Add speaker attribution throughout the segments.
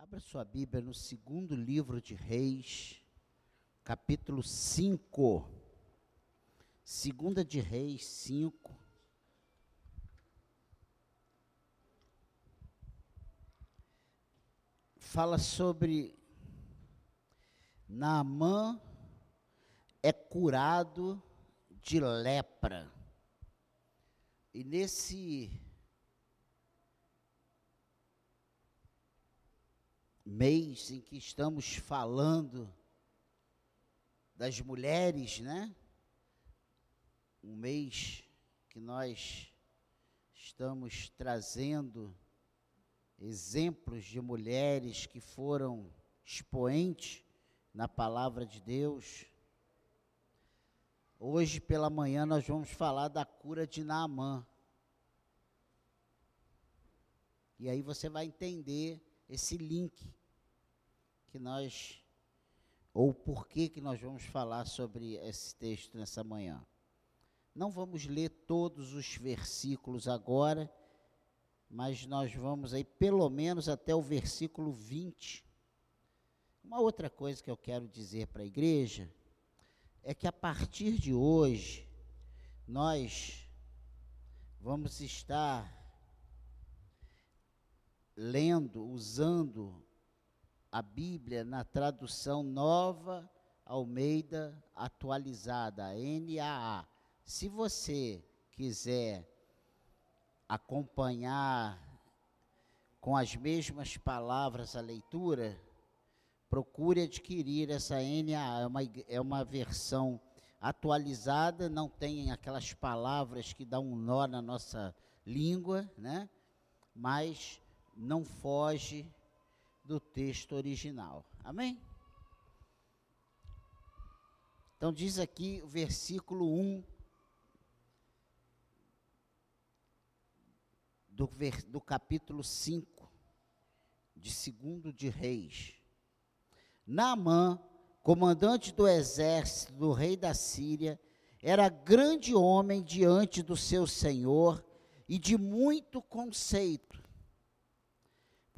Speaker 1: Abra sua Bíblia no segundo livro de Reis, capítulo 5. Segunda de Reis 5. Fala sobre Naamã é curado de lepra. E nesse mês em que estamos falando das mulheres, né? Um mês que nós estamos trazendo exemplos de mulheres que foram expoentes na palavra de Deus. Hoje pela manhã nós vamos falar da cura de Naamã. E aí você vai entender esse link que nós, ou por que que nós vamos falar sobre esse texto nessa manhã. Não vamos ler todos os versículos agora, mas nós vamos aí pelo menos até o versículo 20. Uma outra coisa que eu quero dizer para a igreja é que a partir de hoje nós vamos estar lendo, usando a Bíblia na tradução nova Almeida atualizada, NAA. Se você quiser acompanhar com as mesmas palavras a leitura, procure adquirir essa NAA. É uma, é uma versão atualizada, não tem aquelas palavras que dão um nó na nossa língua, né? mas não foge do texto original. Amém? Então diz aqui o versículo 1 do, do capítulo 5 de segundo de Reis. Naamã, comandante do exército do rei da Síria, era grande homem diante do seu senhor e de muito conceito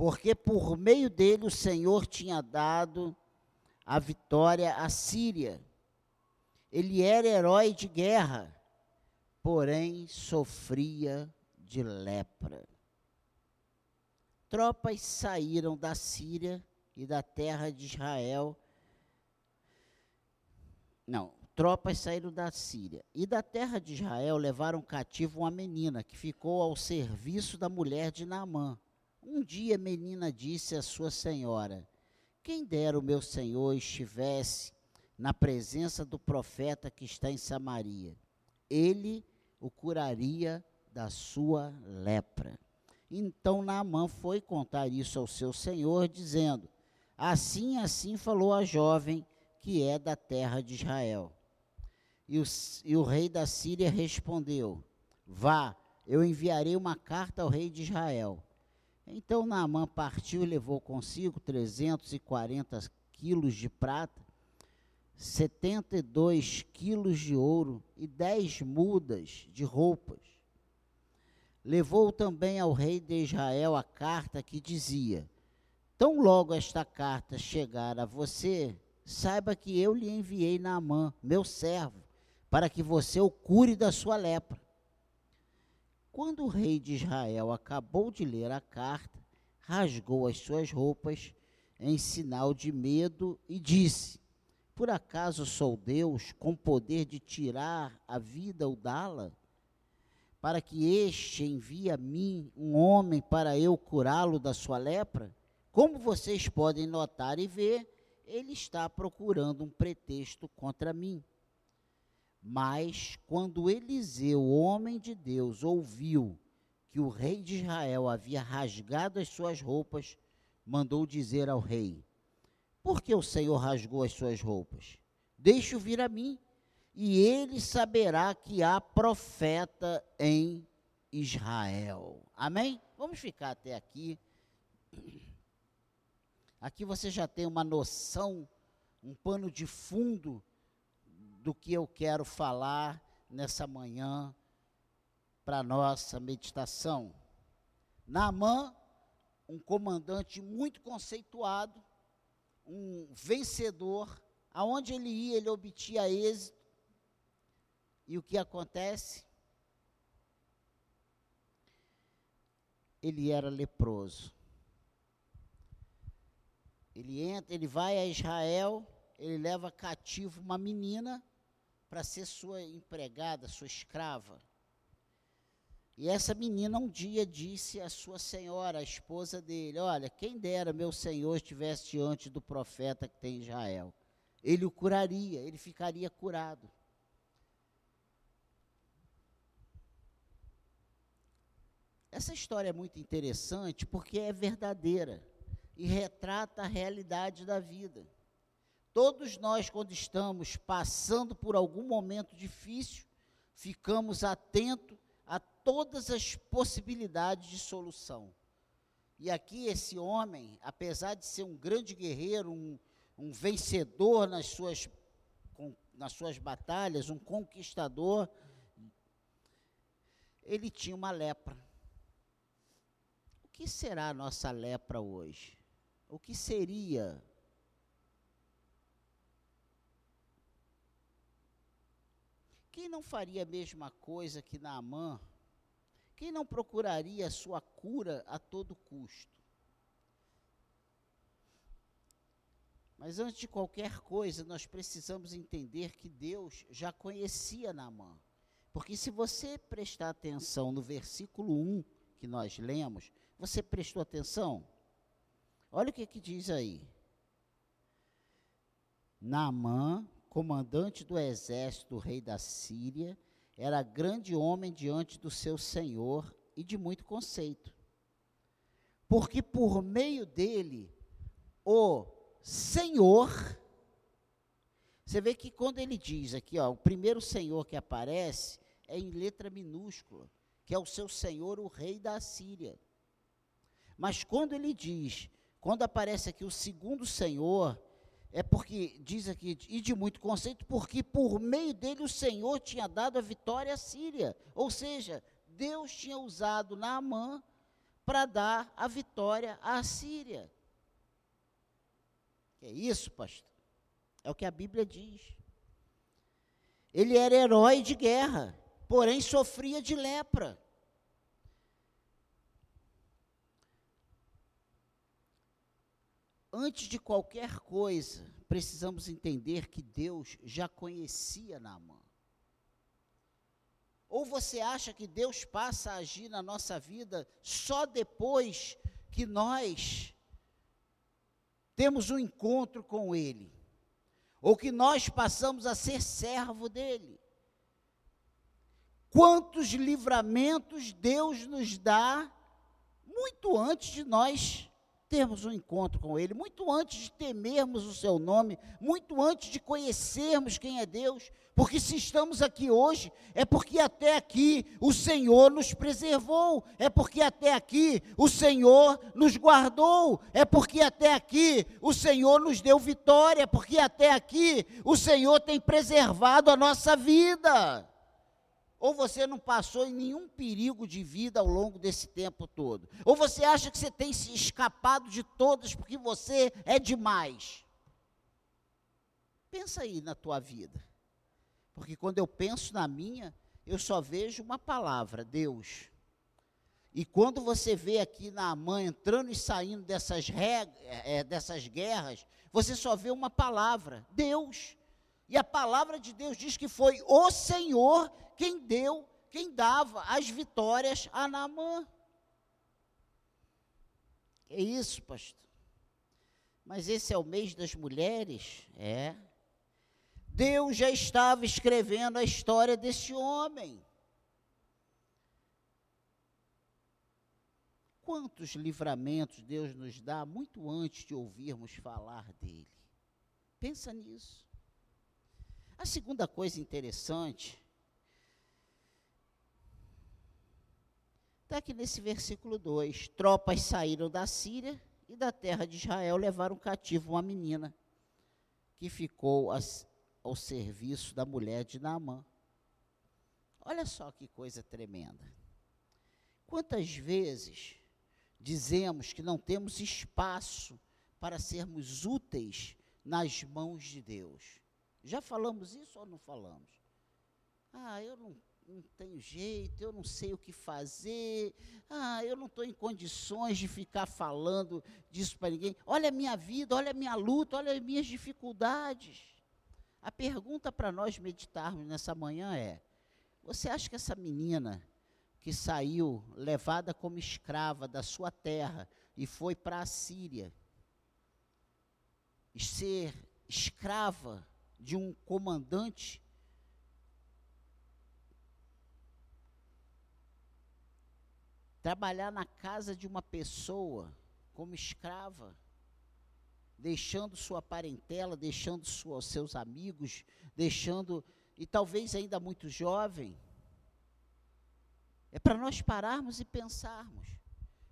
Speaker 1: porque por meio dele o Senhor tinha dado a vitória à Síria. Ele era herói de guerra, porém sofria de lepra. Tropas saíram da Síria e da terra de Israel. Não, tropas saíram da Síria e da terra de Israel levaram cativo uma menina que ficou ao serviço da mulher de Naamã um dia a menina disse à sua senhora: Quem dera o meu senhor estivesse na presença do profeta que está em Samaria, ele o curaria da sua lepra. Então Naamã foi contar isso ao seu senhor, dizendo: Assim, assim falou a jovem que é da terra de Israel. E o, e o rei da Síria respondeu: Vá, eu enviarei uma carta ao rei de Israel. Então Naamã partiu e levou consigo 340 quilos de prata, 72 quilos de ouro e dez mudas de roupas. Levou também ao rei de Israel a carta que dizia: Tão logo esta carta chegar a você, saiba que eu lhe enviei Naamã, meu servo, para que você o cure da sua lepra. Quando o rei de Israel acabou de ler a carta, rasgou as suas roupas em sinal de medo e disse: Por acaso sou Deus com poder de tirar a vida ou dá-la? Para que este envie a mim um homem para eu curá-lo da sua lepra? Como vocês podem notar e ver, ele está procurando um pretexto contra mim. Mas quando Eliseu, homem de Deus, ouviu que o rei de Israel havia rasgado as suas roupas, mandou dizer ao rei: Por que o Senhor rasgou as suas roupas? Deixe-o vir a mim, e ele saberá que há profeta em Israel. Amém? Vamos ficar até aqui. Aqui você já tem uma noção, um pano de fundo do que eu quero falar nessa manhã para nossa meditação. Naamã, um comandante muito conceituado, um vencedor, aonde ele ia, ele obtinha êxito. E o que acontece? Ele era leproso. Ele entra, ele vai a Israel, ele leva cativo uma menina para ser sua empregada, sua escrava. E essa menina um dia disse à sua senhora, a esposa dele: Olha, quem dera meu senhor estivesse diante do profeta que tem em Israel. Ele o curaria, ele ficaria curado. Essa história é muito interessante porque é verdadeira e retrata a realidade da vida. Todos nós, quando estamos passando por algum momento difícil, ficamos atentos a todas as possibilidades de solução. E aqui esse homem, apesar de ser um grande guerreiro, um, um vencedor nas suas, com, nas suas batalhas, um conquistador, ele tinha uma lepra. O que será a nossa lepra hoje? O que seria Quem não faria a mesma coisa que Naamã? Quem não procuraria a sua cura a todo custo? Mas antes de qualquer coisa, nós precisamos entender que Deus já conhecia Naamã. Porque se você prestar atenção no versículo 1 que nós lemos, você prestou atenção? Olha o que, que diz aí. Naamã comandante do exército do rei da Síria, era grande homem diante do seu senhor e de muito conceito. Porque por meio dele, o Senhor, você vê que quando ele diz aqui, ó, o primeiro Senhor que aparece é em letra minúscula, que é o seu Senhor, o rei da Síria. Mas quando ele diz, quando aparece aqui o segundo Senhor, é porque, diz aqui, e de muito conceito, porque por meio dele o Senhor tinha dado a vitória à Síria. Ou seja, Deus tinha usado Naamã para dar a vitória à Síria. É isso, pastor? É o que a Bíblia diz. Ele era herói de guerra, porém sofria de lepra. Antes de qualquer coisa, precisamos entender que Deus já conhecia Naamã. Ou você acha que Deus passa a agir na nossa vida só depois que nós temos um encontro com Ele? Ou que nós passamos a ser servo dele? Quantos livramentos Deus nos dá muito antes de nós termos um encontro com Ele, muito antes de temermos o Seu nome, muito antes de conhecermos quem é Deus, porque se estamos aqui hoje, é porque até aqui o Senhor nos preservou, é porque até aqui o Senhor nos guardou, é porque até aqui o Senhor nos deu vitória, porque até aqui o Senhor tem preservado a nossa vida. Ou você não passou em nenhum perigo de vida ao longo desse tempo todo. Ou você acha que você tem se escapado de todas porque você é demais. Pensa aí na tua vida. Porque quando eu penso na minha, eu só vejo uma palavra, Deus. E quando você vê aqui na mãe entrando e saindo dessas, é, dessas guerras, você só vê uma palavra, Deus. E a palavra de Deus diz que foi o Senhor quem deu, quem dava as vitórias a Naamã. É isso, pastor. Mas esse é o mês das mulheres? É. Deus já estava escrevendo a história desse homem. Quantos livramentos Deus nos dá muito antes de ouvirmos falar dele? Pensa nisso. A segunda coisa interessante está aqui nesse versículo 2: Tropas saíram da Síria e da terra de Israel levaram cativo uma menina que ficou ao serviço da mulher de Naamã. Olha só que coisa tremenda. Quantas vezes dizemos que não temos espaço para sermos úteis nas mãos de Deus. Já falamos isso ou não falamos? Ah, eu não, não tenho jeito, eu não sei o que fazer, ah, eu não estou em condições de ficar falando disso para ninguém. Olha a minha vida, olha a minha luta, olha as minhas dificuldades. A pergunta para nós meditarmos nessa manhã é: você acha que essa menina que saiu levada como escrava da sua terra e foi para a Síria, ser escrava de um comandante, trabalhar na casa de uma pessoa como escrava, deixando sua parentela, deixando sua, seus amigos, deixando, e talvez ainda muito jovem, é para nós pararmos e pensarmos.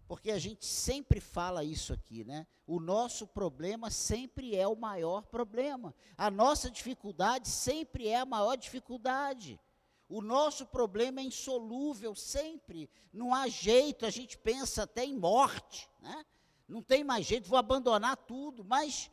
Speaker 1: Porque a gente sempre fala isso aqui, né? O nosso problema sempre é o maior problema. A nossa dificuldade sempre é a maior dificuldade. O nosso problema é insolúvel sempre. Não há jeito, a gente pensa até em morte, né? Não tem mais jeito, vou abandonar tudo, mas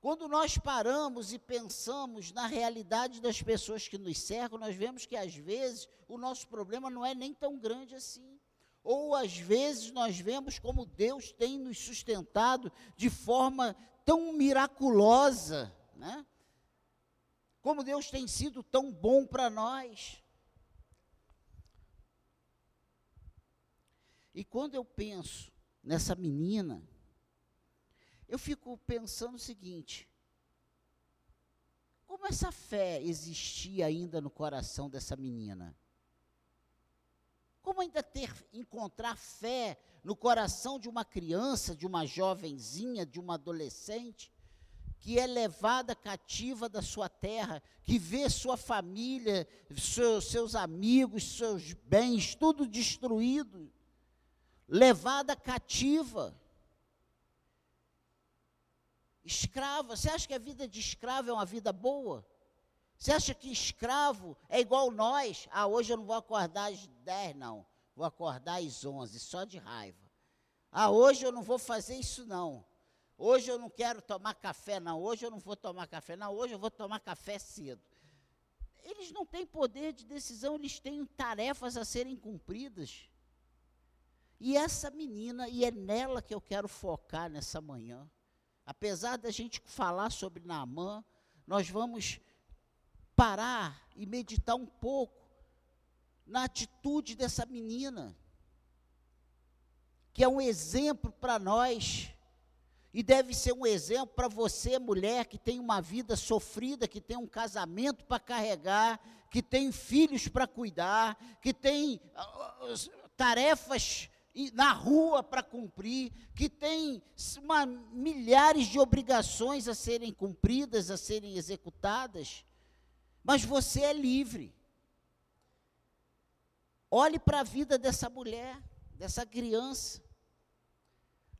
Speaker 1: quando nós paramos e pensamos na realidade das pessoas que nos cercam, nós vemos que às vezes o nosso problema não é nem tão grande assim. Ou às vezes nós vemos como Deus tem nos sustentado de forma tão miraculosa, né? Como Deus tem sido tão bom para nós. E quando eu penso nessa menina, eu fico pensando o seguinte: como essa fé existia ainda no coração dessa menina? Como ainda ter encontrar fé no coração de uma criança, de uma jovenzinha, de uma adolescente que é levada cativa da sua terra, que vê sua família, seus, seus amigos, seus bens, tudo destruído, levada cativa escrava. Você acha que a vida de escravo é uma vida boa? Você acha que escravo é igual nós? Ah, hoje eu não vou acordar às 10, não. Vou acordar às 11, só de raiva. Ah, hoje eu não vou fazer isso, não. Hoje eu não quero tomar café, não. Hoje eu não vou tomar café, não. Hoje eu vou tomar café cedo. Eles não têm poder de decisão, eles têm tarefas a serem cumpridas. E essa menina, e é nela que eu quero focar nessa manhã. Apesar da gente falar sobre Naamã, nós vamos parar e meditar um pouco na atitude dessa menina, que é um exemplo para nós, e deve ser um exemplo para você, mulher, que tem uma vida sofrida, que tem um casamento para carregar, que tem filhos para cuidar, que tem uh, tarefas na rua para cumprir, que tem uma, milhares de obrigações a serem cumpridas, a serem executadas, mas você é livre. Olhe para a vida dessa mulher, dessa criança.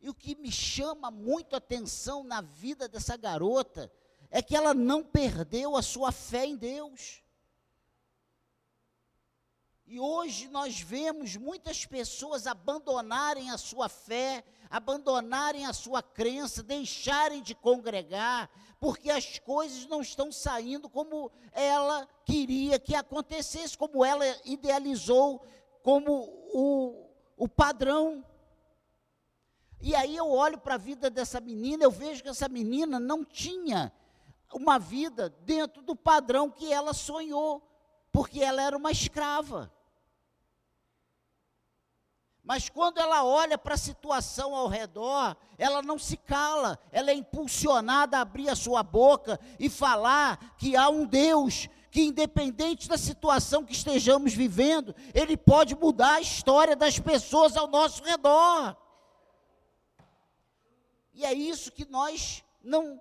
Speaker 1: E o que me chama muito a atenção na vida dessa garota é que ela não perdeu a sua fé em Deus. E hoje nós vemos muitas pessoas abandonarem a sua fé, abandonarem a sua crença, deixarem de congregar, porque as coisas não estão saindo como ela queria que acontecesse, como ela idealizou como o, o padrão. E aí eu olho para a vida dessa menina, eu vejo que essa menina não tinha uma vida dentro do padrão que ela sonhou, porque ela era uma escrava. Mas quando ela olha para a situação ao redor, ela não se cala, ela é impulsionada a abrir a sua boca e falar que há um Deus que, independente da situação que estejamos vivendo, Ele pode mudar a história das pessoas ao nosso redor. E é isso que nós não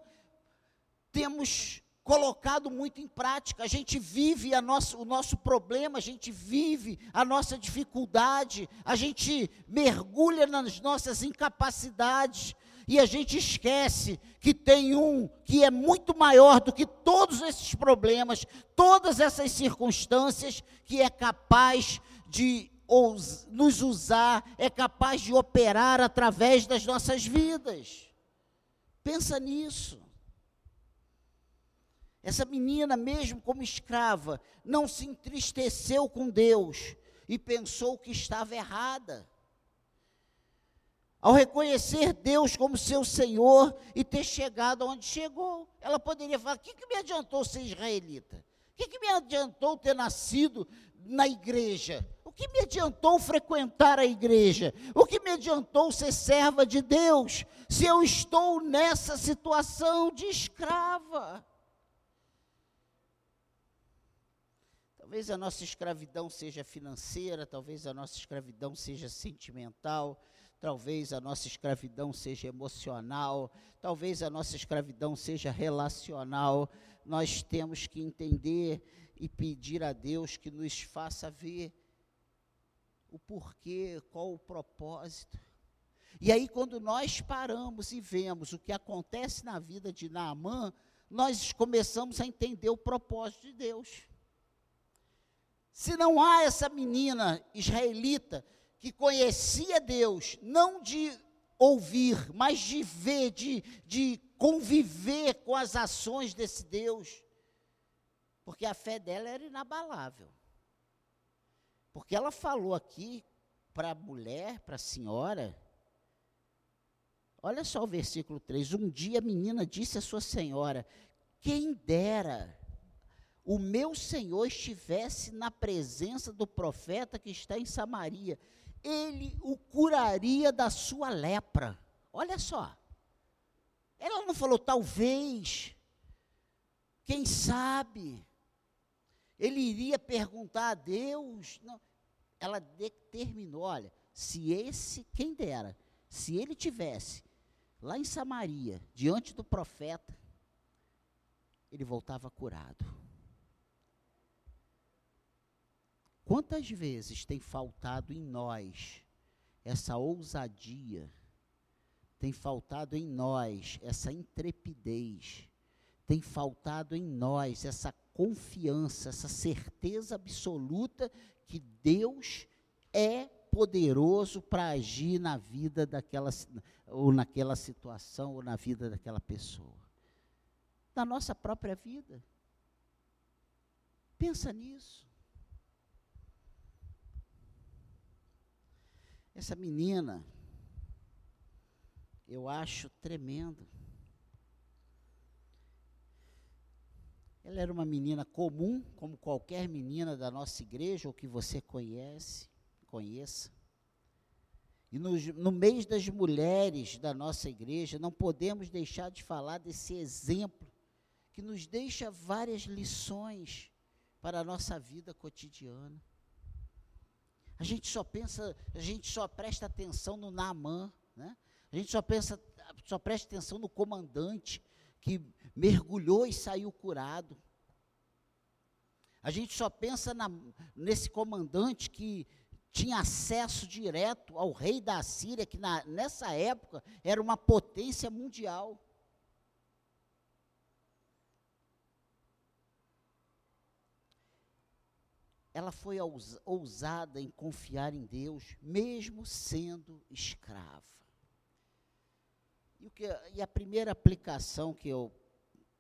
Speaker 1: temos colocado muito em prática. A gente vive a nossa, o nosso problema, a gente vive a nossa dificuldade, a gente mergulha nas nossas incapacidades e a gente esquece que tem um que é muito maior do que todos esses problemas, todas essas circunstâncias, que é capaz de nos usar, é capaz de operar através das nossas vidas. Pensa nisso. Essa menina, mesmo como escrava, não se entristeceu com Deus e pensou que estava errada. Ao reconhecer Deus como seu Senhor e ter chegado onde chegou, ela poderia falar: o que, que me adiantou ser israelita? O que, que me adiantou ter nascido na igreja? O que me adiantou frequentar a igreja? O que me adiantou ser serva de Deus se eu estou nessa situação de escrava? Talvez a nossa escravidão seja financeira, talvez a nossa escravidão seja sentimental, talvez a nossa escravidão seja emocional, talvez a nossa escravidão seja relacional. Nós temos que entender e pedir a Deus que nos faça ver o porquê, qual o propósito. E aí, quando nós paramos e vemos o que acontece na vida de Naamã, nós começamos a entender o propósito de Deus. Se não há essa menina israelita que conhecia Deus, não de ouvir, mas de ver, de, de conviver com as ações desse Deus, porque a fé dela era inabalável. Porque ela falou aqui para a mulher, para a senhora, olha só o versículo 3: Um dia a menina disse à sua senhora: Quem dera o meu Senhor estivesse na presença do profeta que está em Samaria, ele o curaria da sua lepra. Olha só. Ela não falou talvez, quem sabe, ele iria perguntar a Deus. Não. Ela determinou: olha, se esse, quem dera, se ele tivesse lá em Samaria, diante do profeta, ele voltava curado. Quantas vezes tem faltado em nós essa ousadia, tem faltado em nós essa intrepidez, tem faltado em nós essa confiança, essa certeza absoluta que Deus é poderoso para agir na vida daquela ou naquela situação ou na vida daquela pessoa. Na nossa própria vida. Pensa nisso. Essa menina, eu acho tremendo. Ela era uma menina comum, como qualquer menina da nossa igreja, ou que você conhece, conheça. E no, no mês das mulheres da nossa igreja, não podemos deixar de falar desse exemplo, que nos deixa várias lições para a nossa vida cotidiana. A gente só pensa, a gente só presta atenção no Naamã, né? A gente só pensa, só presta atenção no comandante que mergulhou e saiu curado. A gente só pensa na, nesse comandante que tinha acesso direto ao rei da Síria, que na, nessa época era uma potência mundial. ela foi ousada em confiar em Deus, mesmo sendo escrava. E, que, e, a primeira aplicação que eu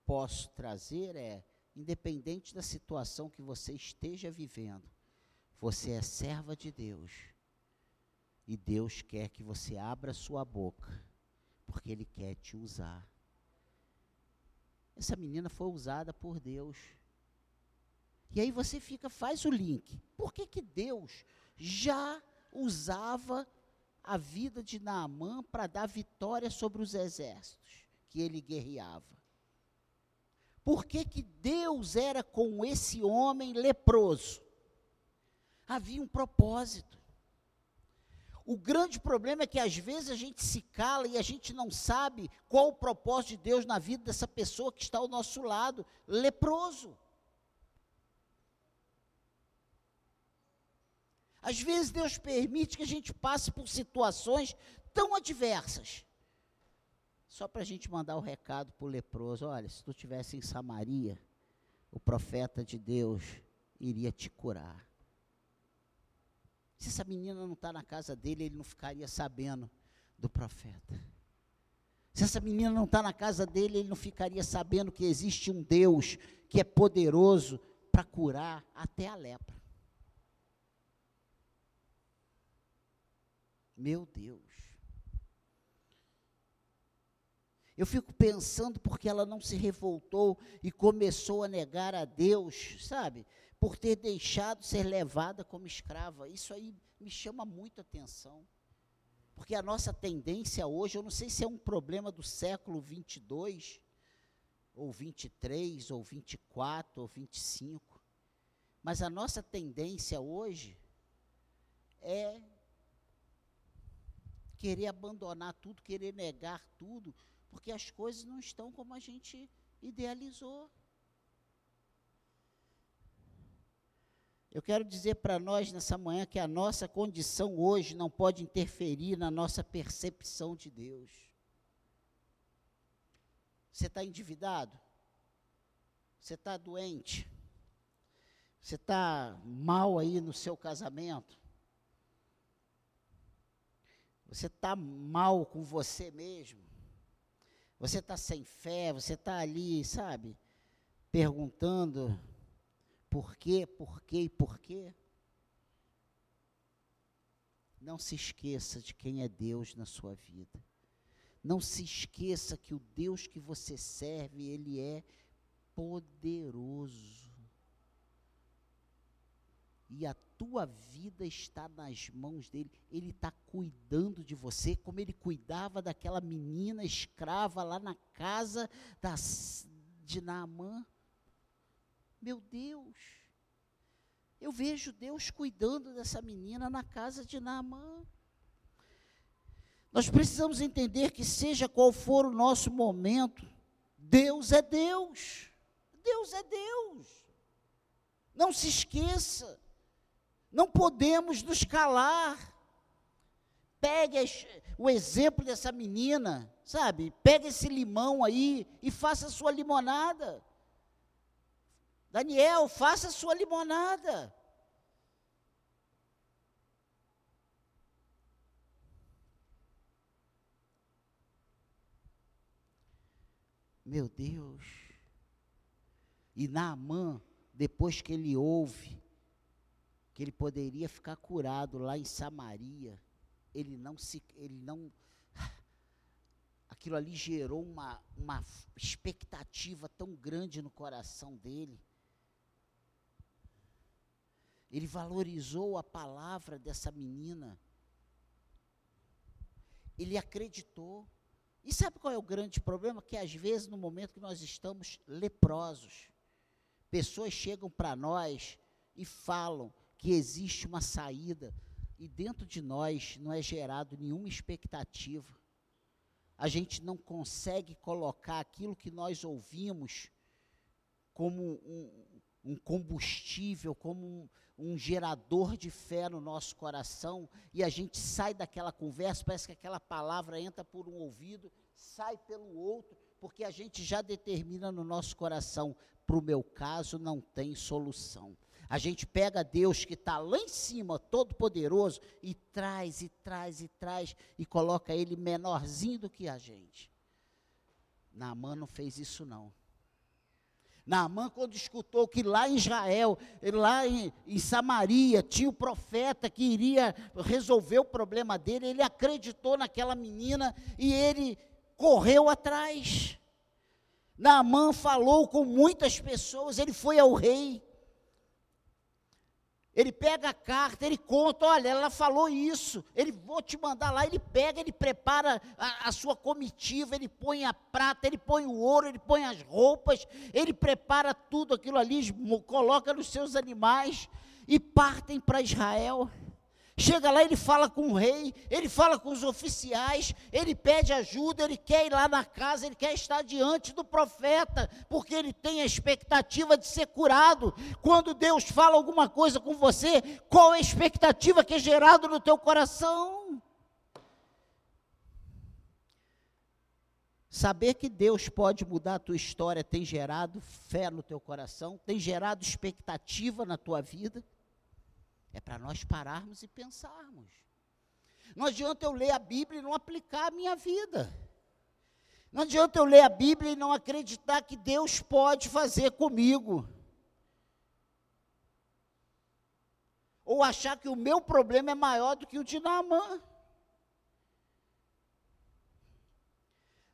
Speaker 1: posso trazer é: independente da situação que você esteja vivendo, você é serva de Deus. E Deus quer que você abra sua boca, porque Ele quer te usar. Essa menina foi usada por Deus e aí você fica, faz o link. Por que, que Deus já usava a vida de Naamã para dar vitória sobre os exércitos que ele guerreava? Por que, que Deus era com esse homem leproso? Havia um propósito. O grande problema é que às vezes a gente se cala e a gente não sabe qual o propósito de Deus na vida dessa pessoa que está ao nosso lado, leproso. Às vezes Deus permite que a gente passe por situações tão adversas. Só para a gente mandar o recado para o leproso: olha, se tu estivesse em Samaria, o profeta de Deus iria te curar. Se essa menina não está na casa dele, ele não ficaria sabendo do profeta. Se essa menina não está na casa dele, ele não ficaria sabendo que existe um Deus que é poderoso para curar até a lepra. Meu Deus. Eu fico pensando porque ela não se revoltou e começou a negar a Deus, sabe? Por ter deixado ser levada como escrava. Isso aí me chama muito atenção. Porque a nossa tendência hoje, eu não sei se é um problema do século 22, ou 23, ou 24, ou 25, mas a nossa tendência hoje é querer abandonar tudo, querer negar tudo, porque as coisas não estão como a gente idealizou. Eu quero dizer para nós nessa manhã que a nossa condição hoje não pode interferir na nossa percepção de Deus. Você está endividado? Você está doente? Você está mal aí no seu casamento? Você está mal com você mesmo? Você está sem fé? Você está ali, sabe, perguntando por quê, por quê e por quê? Não se esqueça de quem é Deus na sua vida. Não se esqueça que o Deus que você serve, Ele é poderoso. E a tua vida está nas mãos dele. Ele está cuidando de você, como ele cuidava daquela menina escrava lá na casa de Naamã. Meu Deus, eu vejo Deus cuidando dessa menina na casa de Naamã. Nós precisamos entender que, seja qual for o nosso momento, Deus é Deus. Deus é Deus. Não se esqueça. Não podemos nos calar. Pegue o exemplo dessa menina, sabe? Pegue esse limão aí e faça a sua limonada. Daniel, faça a sua limonada. Meu Deus. E Naamã, depois que ele ouve que ele poderia ficar curado lá em Samaria, ele não se, ele não, aquilo ali gerou uma, uma expectativa tão grande no coração dele. Ele valorizou a palavra dessa menina. Ele acreditou. E sabe qual é o grande problema? Que às vezes, no momento que nós estamos leprosos, pessoas chegam para nós e falam: que existe uma saída e dentro de nós não é gerado nenhuma expectativa. A gente não consegue colocar aquilo que nós ouvimos como um, um combustível, como um, um, gerador de fé no nosso coração, e a gente sai daquela conversa, parece que aquela palavra entra por um ouvido, sai pelo outro, porque a gente já determina no nosso coração: para o meu caso não tem solução. A gente pega Deus que está lá em cima, todo poderoso, e traz, e traz, e traz, e coloca ele menorzinho do que a gente. Naamã não fez isso não. Naamã, quando escutou que lá em Israel, lá em, em, Samaria, tinha o profeta que iria resolver o problema dele, ele acreditou naquela menina e ele correu atrás. Naamã falou com muitas pessoas, ele foi ao rei. Ele pega a carta, ele conta, olha, ela falou isso, ele vou te mandar lá, ele pega, ele prepara a, a, sua comitiva, ele põe a prata, ele põe o ouro, ele põe as roupas, ele prepara tudo aquilo ali, coloca nos seus animais e partem para Israel. Chega lá, ele fala com o rei, ele fala com os oficiais, ele pede ajuda, ele quer ir lá na casa, ele quer estar diante do profeta, porque ele tem a expectativa de ser curado. Quando Deus fala alguma coisa com você, qual é a expectativa que é gerada no teu coração? Saber que Deus pode mudar a tua história tem gerado fé no teu coração, tem gerado expectativa na tua vida. É para nós pararmos e pensarmos. Não adianta eu ler a Bíblia e não aplicar a minha vida. Não adianta eu ler a Bíblia e não acreditar que Deus pode fazer comigo. Ou achar que o meu problema é maior do que o de Naamã.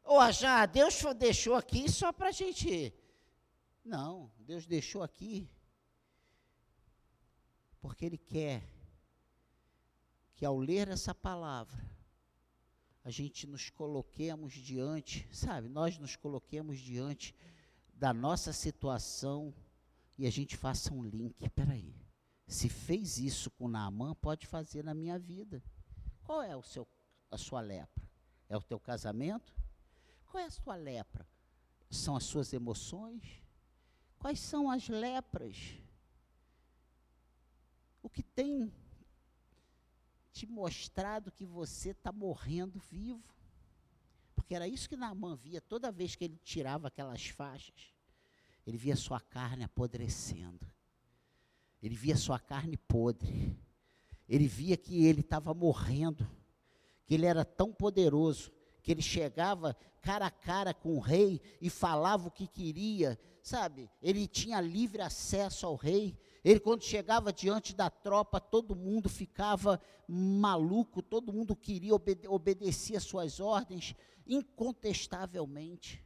Speaker 1: Ou achar, ah, Deus deixou aqui só para a gente. Não, Deus deixou aqui porque Ele quer que ao ler essa palavra, a gente nos coloquemos diante, sabe, nós nos coloquemos diante da nossa situação e a gente faça um link. Peraí, se fez isso com Naamã, pode fazer na minha vida. Qual é o seu, a sua lepra? É o teu casamento? Qual é a sua lepra? São as suas emoções? Quais são as lepras? O que tem te mostrado que você está morrendo vivo? Porque era isso que Naamã via toda vez que ele tirava aquelas faixas. Ele via sua carne apodrecendo. Ele via sua carne podre. Ele via que ele estava morrendo. Que ele era tão poderoso que ele chegava cara a cara com o rei e falava o que queria, sabe? Ele tinha livre acesso ao rei. Ele, quando chegava diante da tropa, todo mundo ficava maluco, todo mundo queria obede obedecer às suas ordens, incontestavelmente.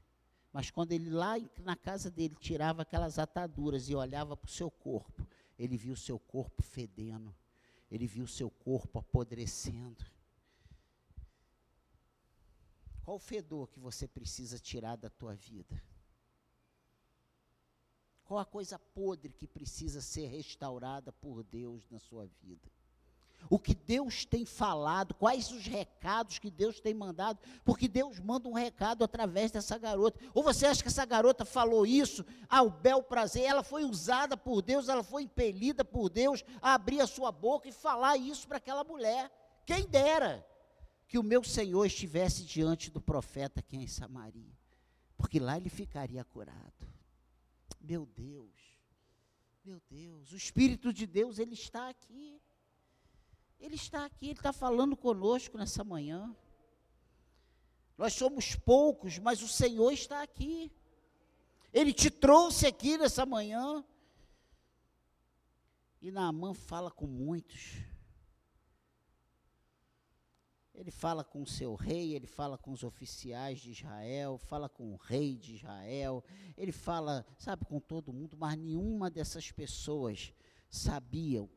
Speaker 1: Mas quando ele lá na casa dele tirava aquelas ataduras e olhava para o seu corpo, ele viu o seu corpo fedendo, ele viu o seu corpo apodrecendo. Qual o fedor que você precisa tirar da tua vida? Qual a coisa podre que precisa ser restaurada por Deus na sua vida? O que Deus tem falado, quais os recados que Deus tem mandado, porque Deus manda um recado através dessa garota. Ou você acha que essa garota falou isso ao bel prazer? Ela foi usada por Deus, ela foi impelida por Deus a abrir a sua boca e falar isso para aquela mulher. Quem dera que o meu Senhor estivesse diante do profeta aqui em Samaria, porque lá ele ficaria curado. Meu Deus, meu Deus, o Espírito de Deus, ele está aqui. Ele está aqui, ele está falando conosco nessa manhã. Nós somos poucos, mas o Senhor está aqui. Ele te trouxe aqui nessa manhã. E Naamã fala com muitos. Ele fala com o seu rei, ele fala com os oficiais de Israel, fala com o rei de Israel, ele fala, sabe, com todo mundo, mas nenhuma dessas pessoas sabiam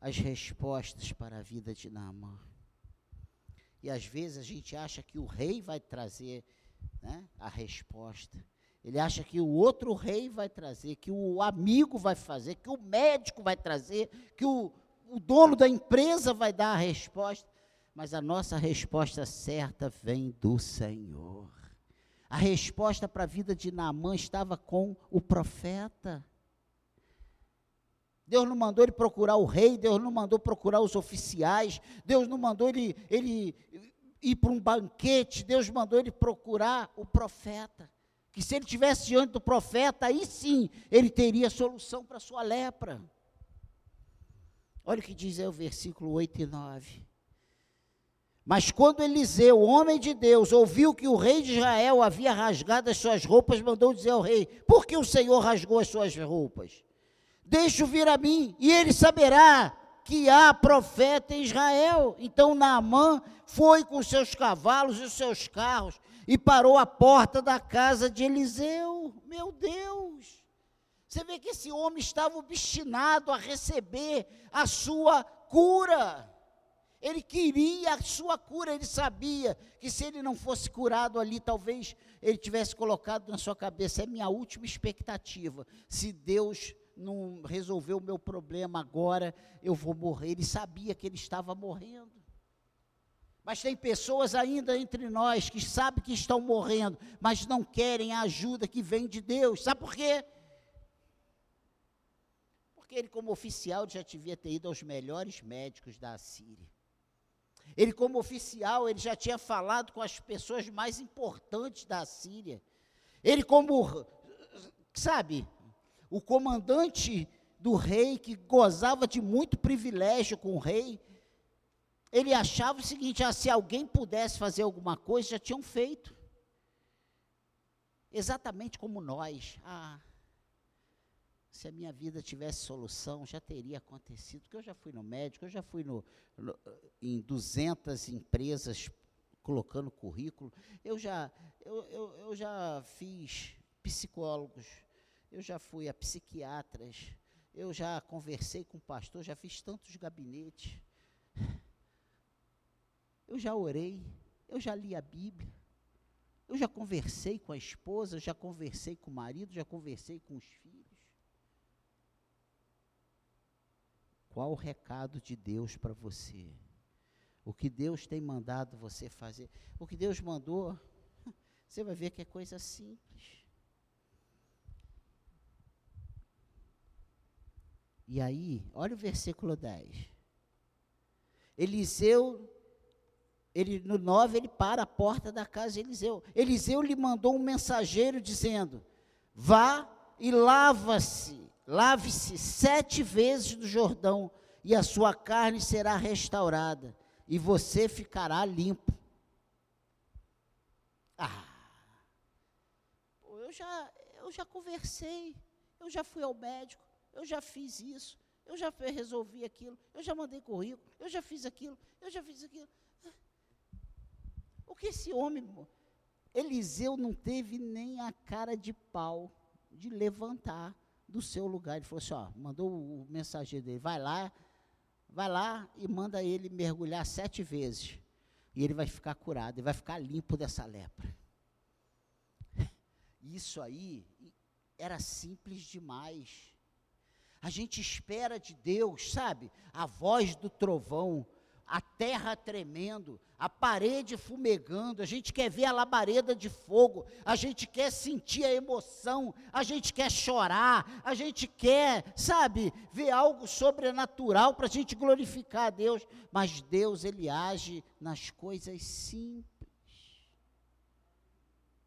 Speaker 1: as respostas para a vida de Naamã. E às vezes a gente acha que o rei vai trazer né, a resposta. Ele acha que o outro rei vai trazer, que o amigo vai fazer, que o médico vai trazer, que o, o dono da empresa vai dar a resposta mas a nossa resposta certa vem do Senhor. A resposta para a vida de Naamã estava com o profeta. Deus não mandou ele procurar o rei, Deus não mandou procurar os oficiais, Deus não mandou ele, ele ir para um banquete, Deus mandou ele procurar o profeta. Que se ele tivesse diante do profeta, aí sim ele teria solução para a sua lepra. Olha o que diz aí o versículo 8 e 9. Mas quando Eliseu, homem de Deus, ouviu que o rei de Israel havia rasgado as suas roupas, mandou dizer ao rei: Por que o Senhor rasgou as suas roupas? Deixe-o vir a mim, e ele saberá que há profeta em Israel. Então Naamã foi com seus cavalos e seus carros e parou à porta da casa de Eliseu. Meu Deus! Você vê que esse homem estava obstinado a receber a sua cura. Ele queria a sua cura, ele sabia que se ele não fosse curado ali, talvez ele tivesse colocado na sua cabeça: é minha última expectativa. Se Deus não resolver o meu problema agora, eu vou morrer. Ele sabia que ele estava morrendo. Mas tem pessoas ainda entre nós que sabem que estão morrendo, mas não querem a ajuda que vem de Deus. Sabe por quê? Porque ele, como oficial, já devia ter ido aos melhores médicos da Assíria. Ele, como oficial, ele já tinha falado com as pessoas mais importantes da Síria. Ele, como, sabe, o comandante do rei, que gozava de muito privilégio com o rei, ele achava o seguinte: ah, se alguém pudesse fazer alguma coisa, já tinham feito. Exatamente como nós. Ah, se a minha vida tivesse solução, já teria acontecido. Porque eu já fui no médico, eu já fui no, no, em 200 empresas colocando currículo, eu já, eu, eu, eu já fiz psicólogos, eu já fui a psiquiatras, eu já conversei com pastor, já fiz tantos gabinetes. Eu já orei, eu já li a Bíblia, eu já conversei com a esposa, já conversei com o marido, já conversei com os filhos. Qual o recado de Deus para você? O que Deus tem mandado você fazer? O que Deus mandou, você vai ver que é coisa simples. E aí, olha o versículo 10. Eliseu ele, no 9, ele para a porta da casa de Eliseu. Eliseu lhe mandou um mensageiro dizendo: Vá e lava-se, lave-se sete vezes no Jordão, e a sua carne será restaurada, e você ficará limpo. Ah, eu já, eu já conversei, eu já fui ao médico, eu já fiz isso, eu já resolvi aquilo, eu já mandei currículo, eu já fiz aquilo, eu já fiz aquilo. O que esse homem, Eliseu não teve nem a cara de pau de levantar do seu lugar. Ele falou assim: ó, mandou o mensageiro dele, vai lá, vai lá e manda ele mergulhar sete vezes. E ele vai ficar curado, ele vai ficar limpo dessa lepra. Isso aí era simples demais. A gente espera de Deus, sabe? A voz do trovão, terra tremendo, a parede fumegando, a gente quer ver a labareda de fogo, a gente quer sentir a emoção, a gente quer chorar, a gente quer, sabe, ver algo sobrenatural para a gente glorificar a Deus, mas Deus, Ele age nas coisas simples.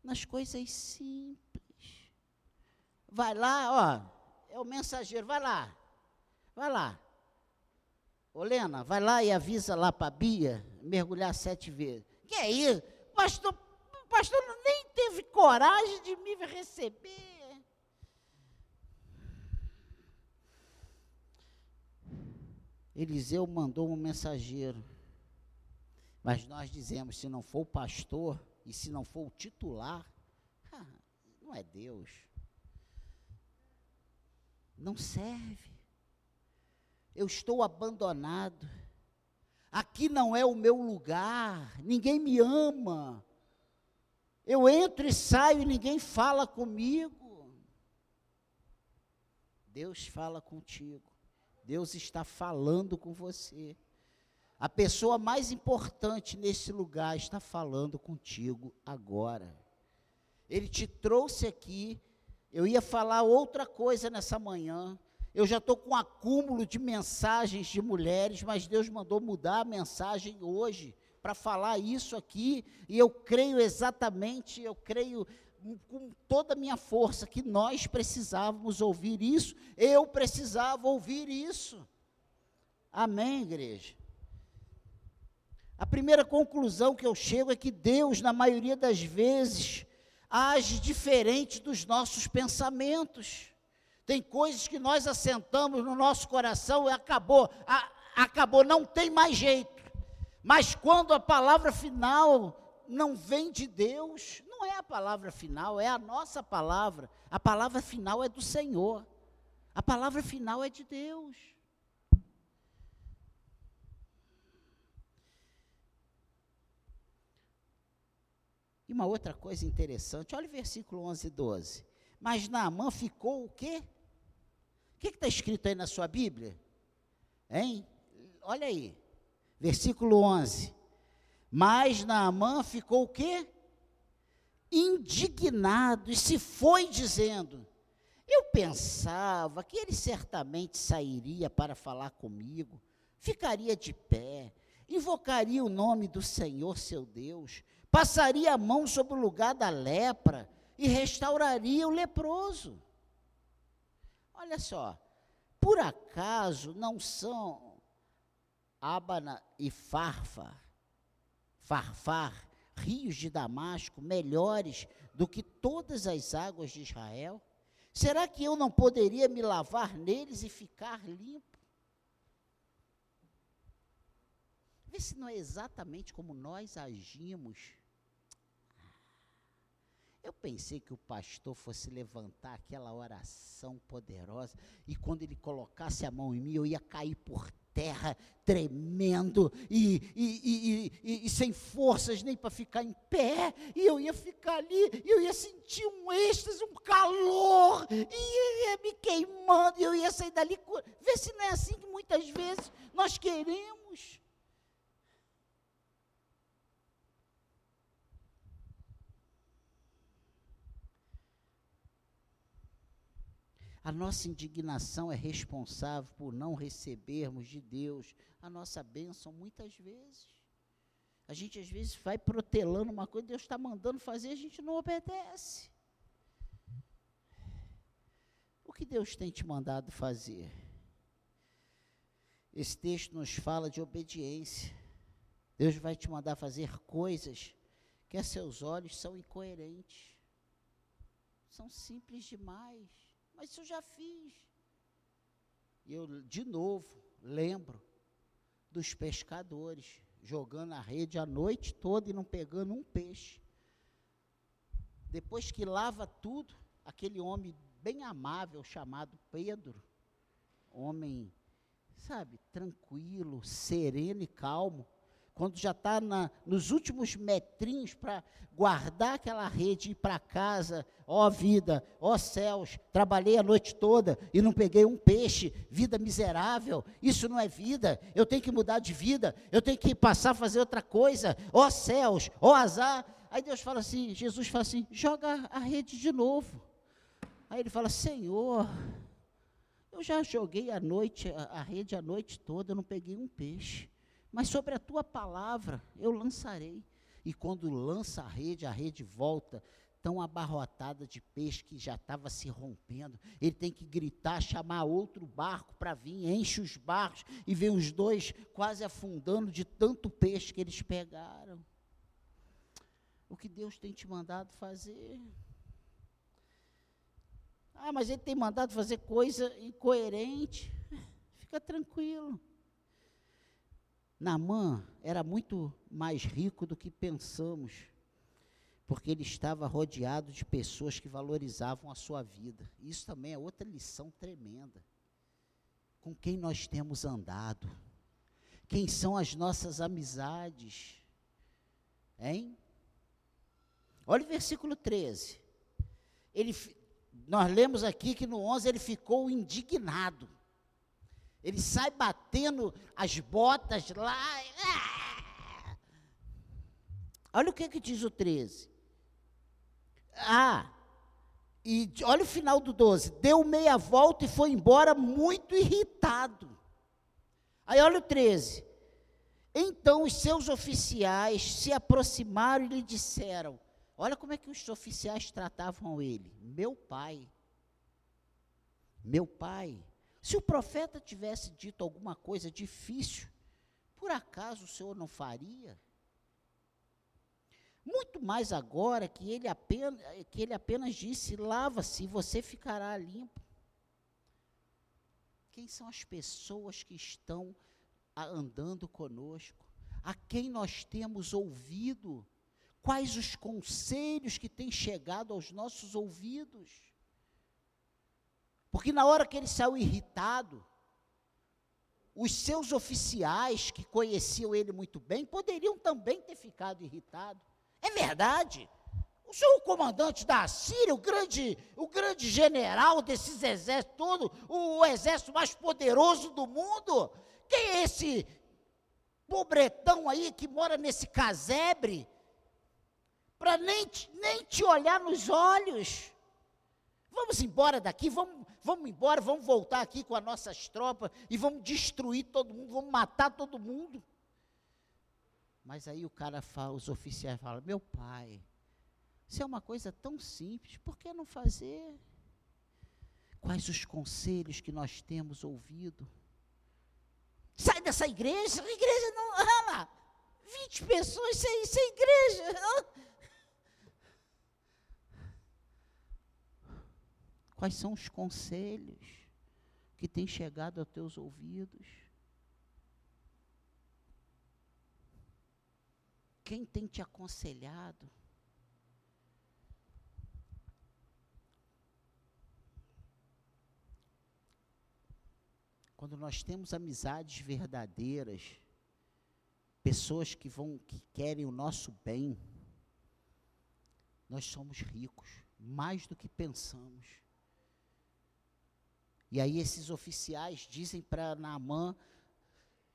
Speaker 1: Nas coisas simples. Vai lá, ó, é o mensageiro, vai lá, vai lá Ô Lena, vai lá e avisa lá para a Bia mergulhar sete vezes. Que é isso? Pastor, pastor nem teve coragem de me receber. Eliseu mandou um mensageiro. Mas nós dizemos: se não for o pastor e se não for o titular, não é Deus. Não serve eu estou abandonado, aqui não é o meu lugar, ninguém me ama, eu entro e saio e ninguém fala comigo. Deus fala contigo, Deus está falando com você. A pessoa mais importante nesse lugar está falando contigo agora. Ele te trouxe aqui. Eu ia falar outra coisa nessa manhã, eu já estou com um acúmulo de mensagens de mulheres, mas Deus mandou mudar a mensagem hoje para falar isso aqui, e eu creio exatamente, eu creio com toda a minha força que nós precisávamos ouvir isso, eu precisava ouvir isso. Amém, igreja? A primeira conclusão que eu chego é que Deus, na maioria das vezes, age diferente dos nossos pensamentos. Tem coisas que nós assentamos no nosso coração e acabou, a, acabou, não tem mais jeito. Mas quando a palavra final não vem de Deus, não é a palavra final, é a nossa palavra. A palavra final é do Senhor. A palavra final é de Deus. E uma outra coisa interessante, olha o versículo 11 e 12. Mas Naamã ficou o quê? O que está escrito aí na sua Bíblia? Hein? Olha aí, versículo 11. Mas Naamã ficou o quê? Indignado e se foi dizendo: Eu pensava que ele certamente sairia para falar comigo, ficaria de pé, invocaria o nome do Senhor seu Deus, passaria a mão sobre o lugar da lepra e restauraria o leproso. Olha só, Por acaso não são Abana e Farfar, Farfar, rios de Damasco, melhores do que todas as águas de Israel? Será que eu não poderia me lavar neles e ficar limpo? Vê se não é exatamente como nós agimos. Eu pensei que o pastor fosse levantar aquela oração poderosa e quando ele colocasse a mão em mim, eu ia cair por terra, tremendo e, e, e, e sem forças nem para ficar em pé, e eu ia ficar ali, e eu ia sentir um êxtase, um calor, e ia me queimando, e eu ia sair dali. Vê se não é assim que muitas vezes nós queremos. A nossa indignação é responsável por não recebermos de Deus a nossa bênção muitas vezes. A gente às vezes vai protelando uma coisa, Deus está mandando fazer, a gente não obedece. O que Deus tem te mandado fazer? Esse texto nos fala de obediência. Deus vai te mandar fazer coisas que a seus olhos são incoerentes. São simples demais. Mas isso eu já fiz. E eu, de novo, lembro dos pescadores jogando a rede a noite toda e não pegando um peixe. Depois que lava tudo, aquele homem bem amável chamado Pedro, homem, sabe, tranquilo, sereno e calmo, quando já está nos últimos metrinhos para guardar aquela rede e ir para casa, ó vida, ó céus, trabalhei a noite toda e não peguei um peixe, vida miserável, isso não é vida, eu tenho que mudar de vida, eu tenho que passar a fazer outra coisa, ó céus, ó azar. Aí Deus fala assim, Jesus fala assim, joga a rede de novo. Aí ele fala, Senhor, eu já joguei a noite, a, rede a noite toda, eu não peguei um peixe mas sobre a tua palavra eu lançarei. E quando lança a rede, a rede volta tão abarrotada de peixe que já estava se rompendo. Ele tem que gritar, chamar outro barco para vir, enche os barcos e vê os dois quase afundando de tanto peixe que eles pegaram. O que Deus tem te mandado fazer? Ah, mas ele tem mandado fazer coisa incoerente. Fica tranquilo. Naamã era muito mais rico do que pensamos, porque ele estava rodeado de pessoas que valorizavam a sua vida. Isso também é outra lição tremenda. Com quem nós temos andado? Quem são as nossas amizades? Hein? Olha o versículo 13. Ele, nós lemos aqui que no 11 ele ficou indignado. Ele sai batendo as botas lá. Ah! Olha o que, que diz o 13. Ah, e olha o final do 12. Deu meia volta e foi embora muito irritado. Aí olha o 13. Então os seus oficiais se aproximaram e lhe disseram: Olha como é que os oficiais tratavam ele. Meu pai. Meu pai se o profeta tivesse dito alguma coisa difícil, por acaso o Senhor não faria? Muito mais agora que ele apenas, que ele apenas disse: lava-se e você ficará limpo. Quem são as pessoas que estão andando conosco? A quem nós temos ouvido? Quais os conselhos que têm chegado aos nossos ouvidos? Porque na hora que ele saiu irritado, os seus oficiais, que conheciam ele muito bem, poderiam também ter ficado irritados. É verdade. O senhor o comandante da Síria, o grande, o grande general desses exércitos todos, o exército mais poderoso do mundo, quem é esse pobretão aí que mora nesse casebre, para nem, nem te olhar nos olhos? Vamos embora daqui, vamos, vamos embora, vamos voltar aqui com as nossas tropas e vamos destruir todo mundo, vamos matar todo mundo. Mas aí o cara fala, os oficiais falam, meu pai, isso é uma coisa tão simples, por que não fazer? Quais os conselhos que nós temos ouvido? Sai dessa igreja, a igreja não ama. 20 pessoas sem, sem igreja. Quais são os conselhos que têm chegado aos teus ouvidos? Quem tem te aconselhado? Quando nós temos amizades verdadeiras, pessoas que vão que querem o nosso bem, nós somos ricos, mais do que pensamos. E aí esses oficiais dizem para Naamã,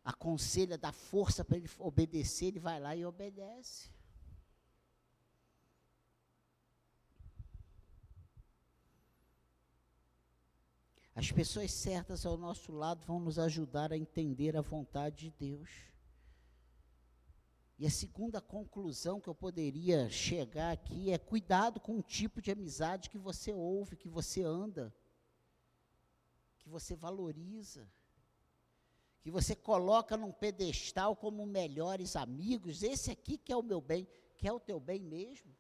Speaker 1: aconselha, dá força para ele obedecer, ele vai lá e obedece. As pessoas certas ao nosso lado vão nos ajudar a entender a vontade de Deus. E a segunda conclusão que eu poderia chegar aqui é cuidado com o tipo de amizade que você ouve, que você anda, que você valoriza, que você coloca num pedestal como melhores amigos. Esse aqui que é o meu bem, que é o teu bem mesmo.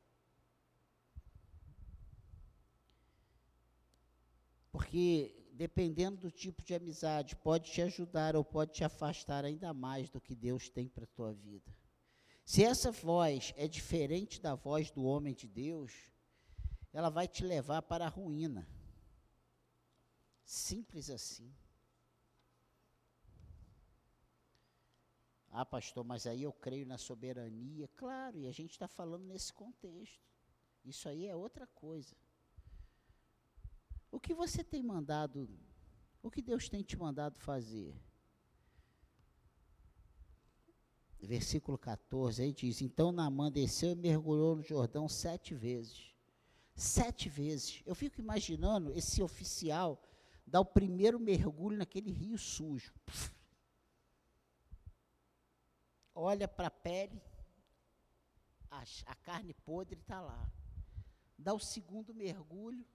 Speaker 1: Porque dependendo do tipo de amizade, pode te ajudar ou pode te afastar ainda mais do que Deus tem para a tua vida. Se essa voz é diferente da voz do homem de Deus, ela vai te levar para a ruína. Simples assim. Ah, pastor, mas aí eu creio na soberania. Claro, e a gente está falando nesse contexto. Isso aí é outra coisa. O que você tem mandado, o que Deus tem te mandado fazer? Versículo 14, aí diz: Então Naamã desceu e mergulhou no Jordão sete vezes. Sete vezes. Eu fico imaginando esse oficial dar o primeiro mergulho naquele rio sujo. Olha para a pele, a carne podre está lá. Dá o segundo mergulho,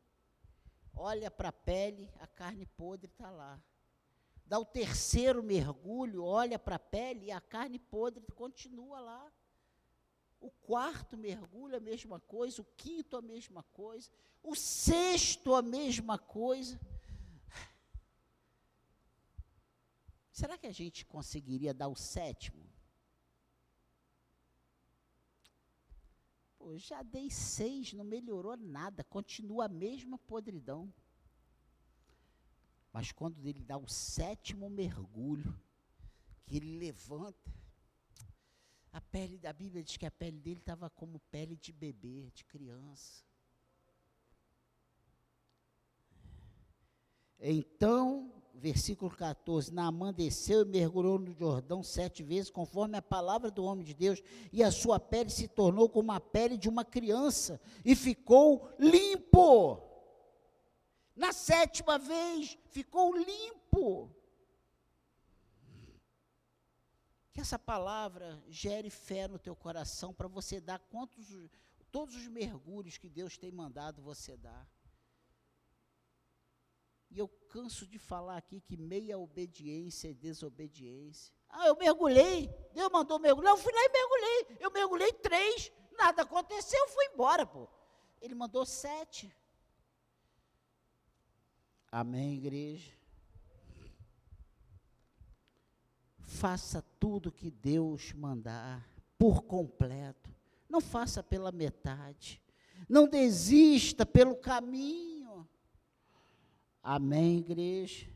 Speaker 1: olha para a pele, a carne podre está lá. Dá o terceiro mergulho, olha para a pele e a carne podre continua lá. O quarto mergulho, a mesma coisa. O quinto, a mesma coisa. O sexto, a mesma coisa. Será que a gente conseguiria dar o sétimo? Pô, já dei seis, não melhorou nada, continua a mesma podridão. Mas quando ele dá o sétimo mergulho, que ele levanta, a pele da Bíblia diz que a pele dele estava como pele de bebê, de criança. Então versículo 14: Naamã desceu e mergulhou no Jordão sete vezes, conforme a palavra do homem de Deus, e a sua pele se tornou como a pele de uma criança, e ficou limpo. Na sétima vez, ficou limpo. Que essa palavra gere fé no teu coração para você dar quantos, todos os mergulhos que Deus tem mandado você dar. E eu canso de falar aqui que meia obediência é desobediência. Ah, eu mergulhei, Deus mandou mergulhar, eu fui lá e mergulhei. Eu mergulhei três, nada aconteceu, eu fui embora, pô. Ele mandou sete. Amém, igreja? Faça tudo que Deus mandar, por completo. Não faça pela metade. Não desista pelo caminho. Amém, igreja?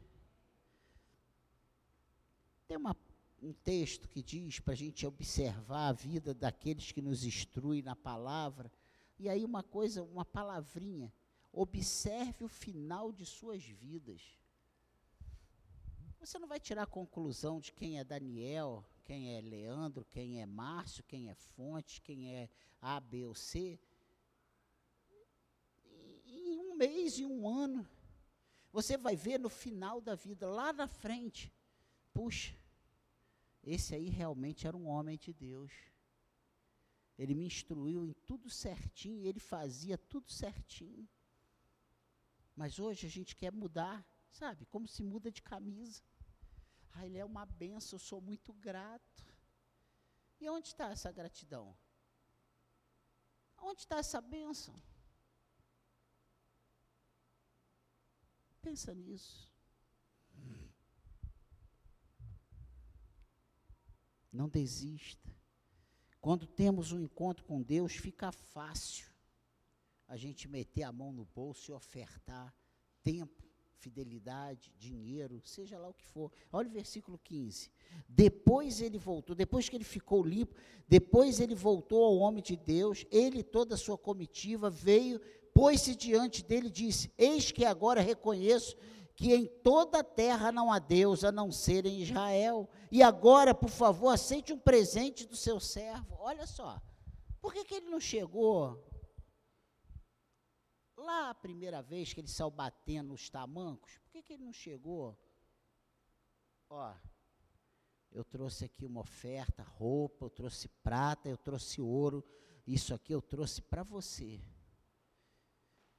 Speaker 1: Tem uma, um texto que diz para a gente observar a vida daqueles que nos instruem na palavra. E aí uma coisa, uma palavrinha. Observe o final de suas vidas. Você não vai tirar a conclusão de quem é Daniel, quem é Leandro, quem é Márcio, quem é Fonte, quem é A, B ou C. Em um mês, em um ano, você vai ver no final da vida, lá na frente, puxa, esse aí realmente era um homem de Deus. Ele me instruiu em tudo certinho, ele fazia tudo certinho. Mas hoje a gente quer mudar, sabe? Como se muda de camisa. Ah, ele é uma benção, eu sou muito grato. E onde está essa gratidão? Onde está essa bênção? Pensa nisso. Não desista. Quando temos um encontro com Deus, fica fácil a gente meter a mão no bolso e ofertar tempo, fidelidade, dinheiro, seja lá o que for. Olha o versículo 15. Depois ele voltou, depois que ele ficou limpo, depois ele voltou ao homem de Deus, ele e toda a sua comitiva veio, pôs-se diante dele e disse: Eis que agora reconheço que em toda a terra não há Deus a não ser em Israel. E agora, por favor, aceite um presente do seu servo. Olha só, por que, que ele não chegou lá a primeira vez que ele saiu batendo os tamancos? Por que, que ele não chegou? Ó, eu trouxe aqui uma oferta, roupa, eu trouxe prata, eu trouxe ouro, isso aqui eu trouxe para você.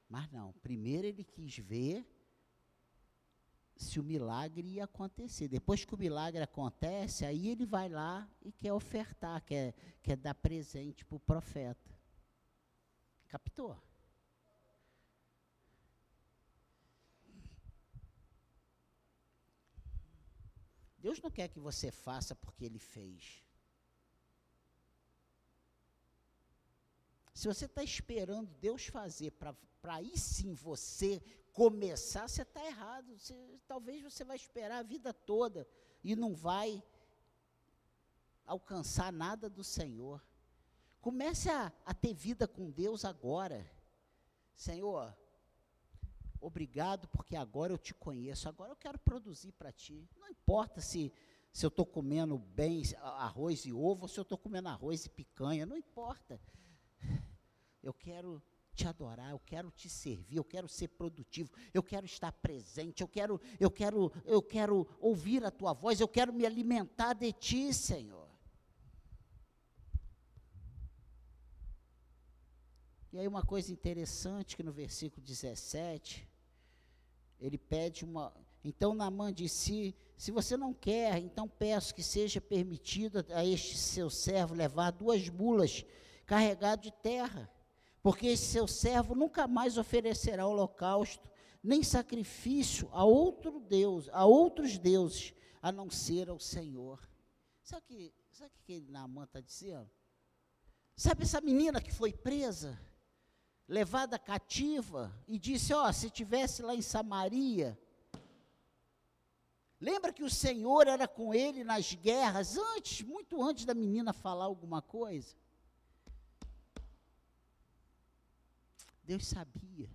Speaker 1: Mas não, primeiro ele quis ver se o milagre ia acontecer. Depois que o milagre acontece, aí ele vai lá e quer ofertar, quer, quer dar presente para o profeta. Captou? Deus não quer que você faça porque Ele fez. Se você está esperando Deus fazer para aí sim você começar, você está errado. Você, talvez você vai esperar a vida toda e não vai alcançar nada do Senhor. Comece a, a ter vida com Deus agora. Senhor, obrigado porque agora eu te conheço, agora eu quero produzir para ti. Não importa se, se eu estou comendo bem arroz e ovo, ou se eu estou comendo arroz e picanha, não importa. Eu quero te adorar, eu quero te servir, eu quero ser produtivo, eu quero estar presente, eu quero, eu quero, eu quero ouvir a tua voz, eu quero me alimentar de ti, Senhor. E aí uma coisa interessante que no versículo 17, ele pede uma, então Naamã disse, se você não quer, então peço que seja permitido a este seu servo levar duas mulas carregadas de terra porque esse seu servo nunca mais oferecerá holocausto, nem sacrifício a outro Deus, a outros deuses, a não ser ao Senhor. Sabe o que, sabe que Naamã está dizendo? Sabe essa menina que foi presa, levada cativa, e disse: Ó, oh, se tivesse lá em Samaria, lembra que o Senhor era com ele nas guerras, antes, muito antes da menina falar alguma coisa? Deus sabia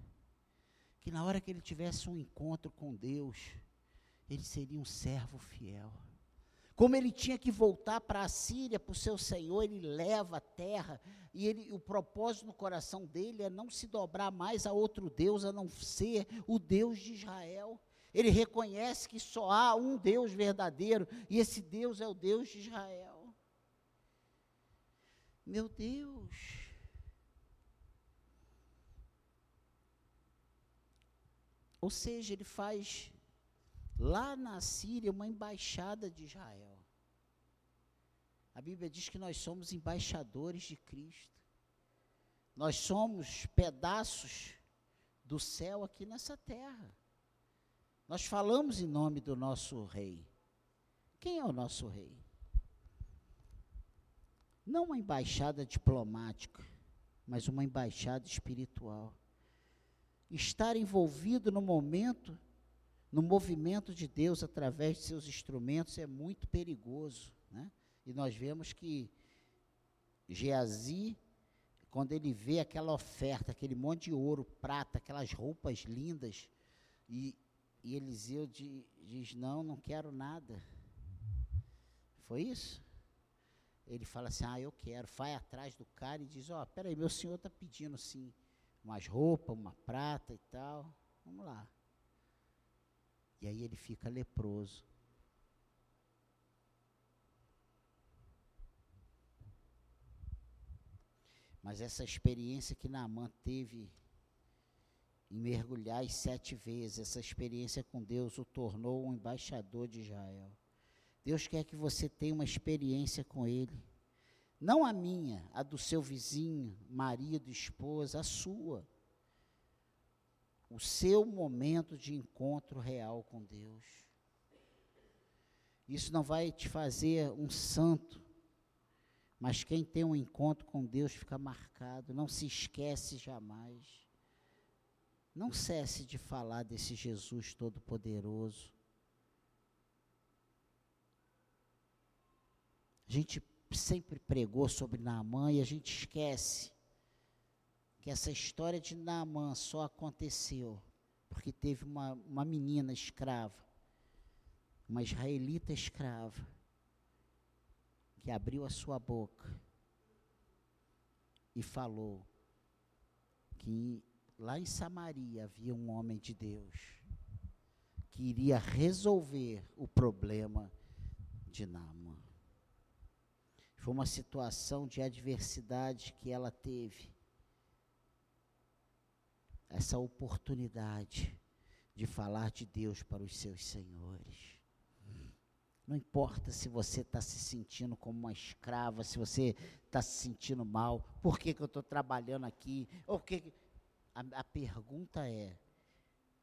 Speaker 1: que na hora que ele tivesse um encontro com Deus, ele seria um servo fiel. Como ele tinha que voltar para a Síria, para o seu Senhor, ele leva a terra, e ele, o propósito no coração dele é não se dobrar mais a outro Deus, a não ser o Deus de Israel. Ele reconhece que só há um Deus verdadeiro, e esse Deus é o Deus de Israel. Meu Deus, Ou seja, ele faz lá na Síria uma embaixada de Israel. A Bíblia diz que nós somos embaixadores de Cristo. Nós somos pedaços do céu aqui nessa terra. Nós falamos em nome do nosso rei. Quem é o nosso rei? Não uma embaixada diplomática, mas uma embaixada espiritual estar envolvido no momento, no movimento de Deus através de seus instrumentos é muito perigoso. Né? E nós vemos que Geazi, quando ele vê aquela oferta, aquele monte de ouro, prata, aquelas roupas lindas, e, e Eliseu de, diz: Não, não quero nada. Foi isso? Ele fala assim: Ah, eu quero. Vai atrás do cara e diz: Ó, oh, peraí, meu senhor está pedindo sim umas roupas, uma prata e tal. Vamos lá. E aí ele fica leproso. Mas essa experiência que Naamã teve e mergulhar sete vezes. Essa experiência com Deus o tornou um embaixador de Israel. Deus quer que você tenha uma experiência com Ele. Não a minha, a do seu vizinho, marido, esposa, a sua. O seu momento de encontro real com Deus. Isso não vai te fazer um santo, mas quem tem um encontro com Deus fica marcado, não se esquece jamais. Não cesse de falar desse Jesus Todo-Poderoso. A gente sempre pregou sobre Naamã e a gente esquece que essa história de Naamã só aconteceu porque teve uma, uma menina escrava, uma israelita escrava, que abriu a sua boca e falou que lá em Samaria havia um homem de Deus que iria resolver o problema de Naamã. Foi uma situação de adversidade que ela teve. Essa oportunidade de falar de Deus para os seus senhores. Não importa se você está se sentindo como uma escrava, se você está se sentindo mal, por que, que eu estou trabalhando aqui? Ou que... A, a pergunta é: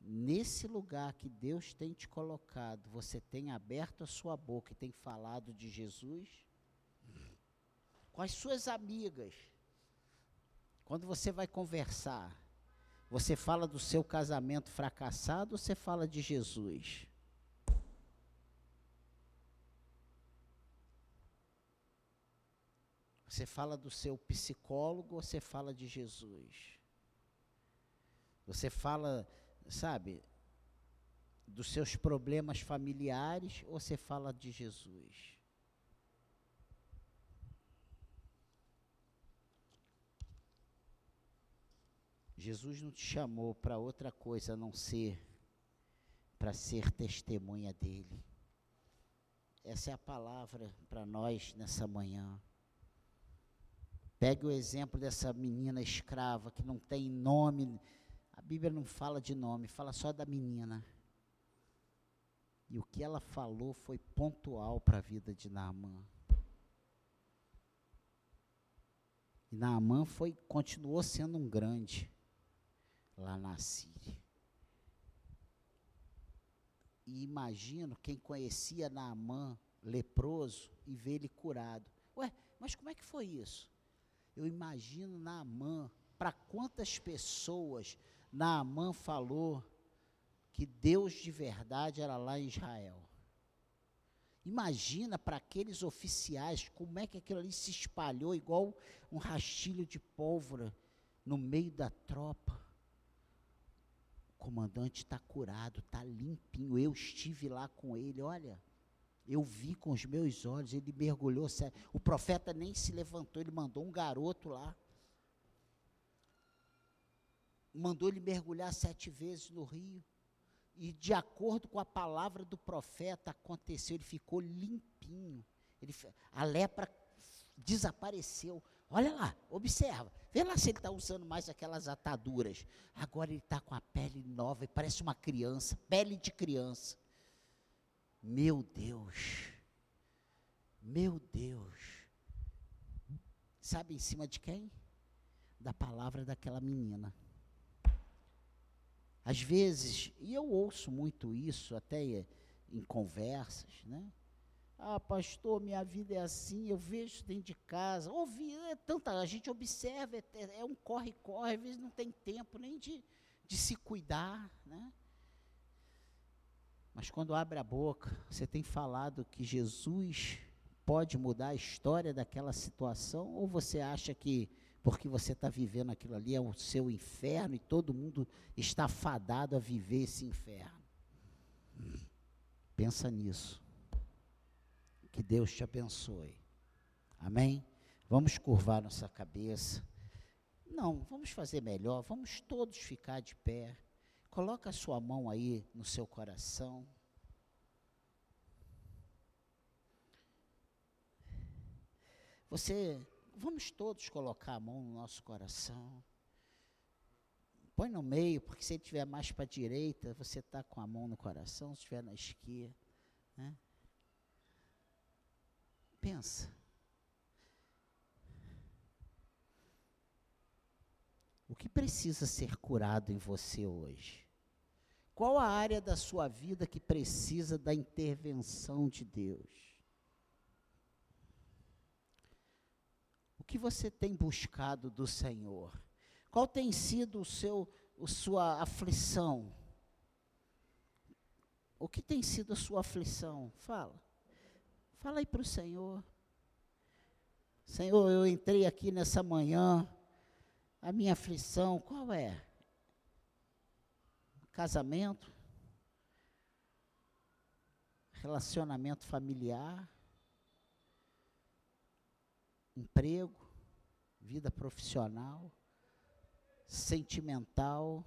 Speaker 1: nesse lugar que Deus tem te colocado, você tem aberto a sua boca e tem falado de Jesus? com as suas amigas, quando você vai conversar, você fala do seu casamento fracassado ou você fala de Jesus? Você fala do seu psicólogo ou você fala de Jesus? Você fala, sabe, dos seus problemas familiares ou você fala de Jesus? Jesus não te chamou para outra coisa a não ser para ser testemunha dele. Essa é a palavra para nós nessa manhã. Pegue o exemplo dessa menina escrava que não tem nome. A Bíblia não fala de nome, fala só da menina. E o que ela falou foi pontual para a vida de Naamã. E Naamã foi, continuou sendo um grande lá na Síria. E imagino quem conhecia Naamã leproso e vê ele curado. Ué, mas como é que foi isso? Eu imagino Naamã, para quantas pessoas Naamã falou que Deus de verdade era lá em Israel. Imagina para aqueles oficiais como é que aquilo ali se espalhou igual um rastilho de pólvora no meio da tropa comandante está curado, está limpinho. Eu estive lá com ele, olha. Eu vi com os meus olhos, ele mergulhou. O profeta nem se levantou, ele mandou um garoto lá. Mandou ele mergulhar sete vezes no rio. E de acordo com a palavra do profeta, aconteceu, ele ficou limpinho. Ele, a lepra desapareceu. Olha lá, observa. Vê lá se ele está usando mais aquelas ataduras. Agora ele está com a pele nova e parece uma criança, pele de criança. Meu Deus. Meu Deus. Sabe em cima de quem? Da palavra daquela menina. Às vezes, e eu ouço muito isso até em conversas, né? Ah, pastor, minha vida é assim, eu vejo dentro de casa. Ouvi, é tanta, a gente observa, é, é um corre-corre, às vezes não tem tempo nem de, de se cuidar, né? Mas quando abre a boca, você tem falado que Jesus pode mudar a história daquela situação, ou você acha que porque você está vivendo aquilo ali é o seu inferno e todo mundo está fadado a viver esse inferno? Pensa nisso. Que Deus te abençoe. Amém? Vamos curvar nossa cabeça. Não, vamos fazer melhor. Vamos todos ficar de pé. Coloca a sua mão aí no seu coração. Você, vamos todos colocar a mão no nosso coração. Põe no meio, porque se ele estiver mais para a direita, você está com a mão no coração, se estiver na esquerda. Né? Pensa. O que precisa ser curado em você hoje? Qual a área da sua vida que precisa da intervenção de Deus? O que você tem buscado do Senhor? Qual tem sido o seu, a sua aflição? O que tem sido a sua aflição? Fala. Fala aí para o Senhor. Senhor, eu entrei aqui nessa manhã a minha aflição, qual é? Casamento, relacionamento familiar, emprego, vida profissional, sentimental,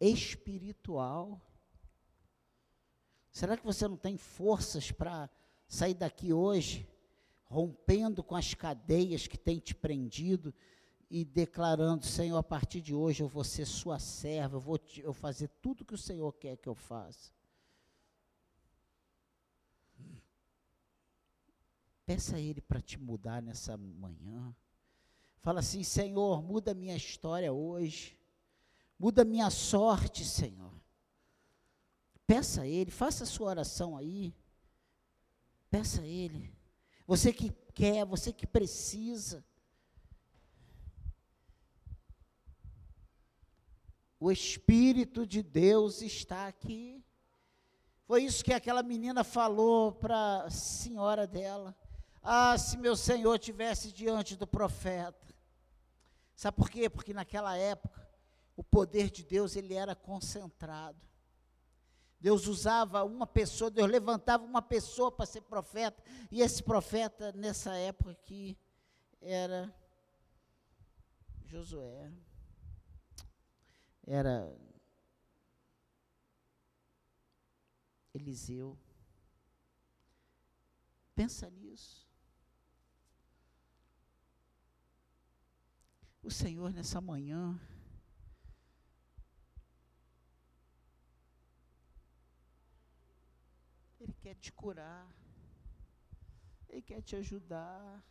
Speaker 1: espiritual. Será que você não tem forças para sair daqui hoje? rompendo com as cadeias que tem te prendido e declarando: Senhor, a partir de hoje eu vou ser sua serva, eu vou te, eu fazer tudo que o Senhor quer que eu faça. Peça a Ele para te mudar nessa manhã. Fala assim: Senhor, muda minha história hoje. Muda minha sorte, Senhor. Peça a Ele, faça a sua oração aí. Peça a Ele. Você que quer, você que precisa. O Espírito de Deus está aqui. Foi isso que aquela menina falou para a senhora dela. Ah, se meu Senhor tivesse diante do profeta. Sabe por quê? Porque naquela época o poder de Deus ele era concentrado. Deus usava uma pessoa, Deus levantava uma pessoa para ser profeta, e esse profeta, nessa época aqui, era Josué. Era Eliseu. Pensa nisso. O Senhor, nessa manhã, Ele quer te curar. Ele quer te ajudar.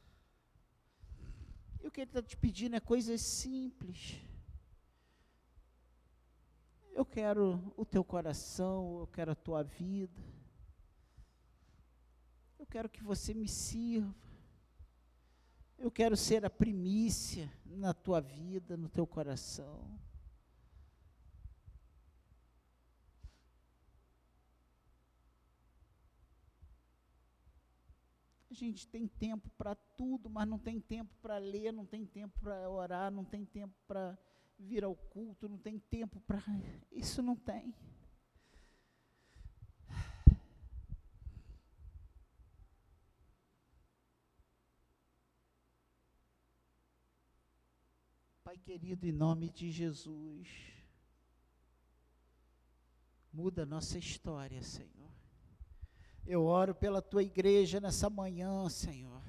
Speaker 1: E o que Ele está te pedindo é coisas simples. Eu quero o teu coração, eu quero a tua vida. Eu quero que você me sirva. Eu quero ser a primícia na tua vida, no teu coração. Gente tem tempo para tudo, mas não tem tempo para ler, não tem tempo para orar, não tem tempo para vir ao culto, não tem tempo para. Isso não tem. Pai querido, em nome de Jesus, muda nossa história, Senhor. Eu oro pela tua igreja nessa manhã, Senhor.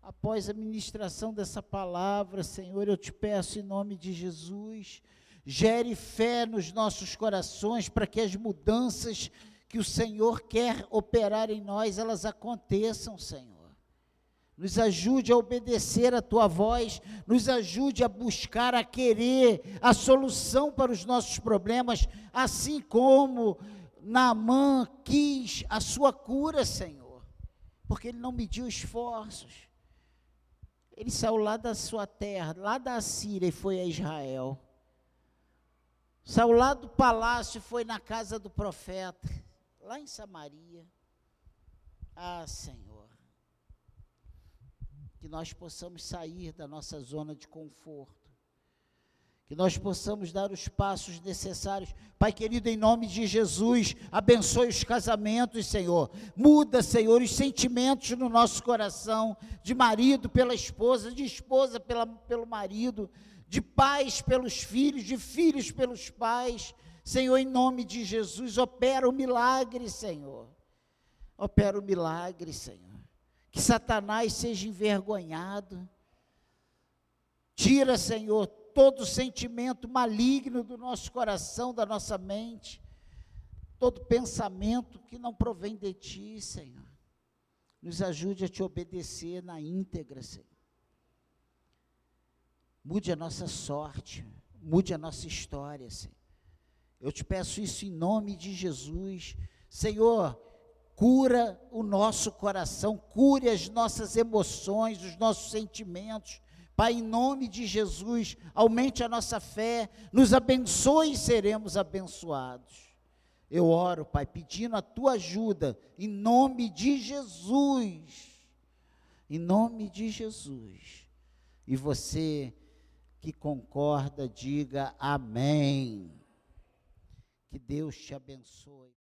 Speaker 1: Após a ministração dessa palavra, Senhor, eu te peço em nome de Jesus, gere fé nos nossos corações para que as mudanças que o Senhor quer operar em nós, elas aconteçam, Senhor. Nos ajude a obedecer a tua voz, nos ajude a buscar, a querer a solução para os nossos problemas, assim como Naamã quis a sua cura, Senhor, porque ele não mediu esforços. Ele saiu lá da sua terra, lá da Síria e foi a Israel. Saiu lá do palácio e foi na casa do profeta, lá em Samaria. Ah, Senhor, que nós possamos sair da nossa zona de conforto que nós possamos dar os passos necessários. Pai querido, em nome de Jesus, abençoe os casamentos, Senhor. Muda, Senhor, os sentimentos no nosso coração, de marido pela esposa, de esposa pela, pelo marido, de pais pelos filhos, de filhos pelos pais. Senhor, em nome de Jesus, opera o milagre, Senhor. Opera o milagre, Senhor. Que Satanás seja envergonhado. Tira, Senhor, todo sentimento maligno do nosso coração, da nossa mente, todo pensamento que não provém de Ti, Senhor. Nos ajude a Te obedecer na íntegra, Senhor. Mude a nossa sorte, mude a nossa história, Senhor. Eu te peço isso em nome de Jesus. Senhor, cura o nosso coração, cure as nossas emoções, os nossos sentimentos. Pai, em nome de Jesus, aumente a nossa fé, nos abençoe e seremos abençoados. Eu oro, Pai, pedindo a tua ajuda, em nome de Jesus. Em nome de Jesus. E você que concorda, diga amém. Que Deus te abençoe.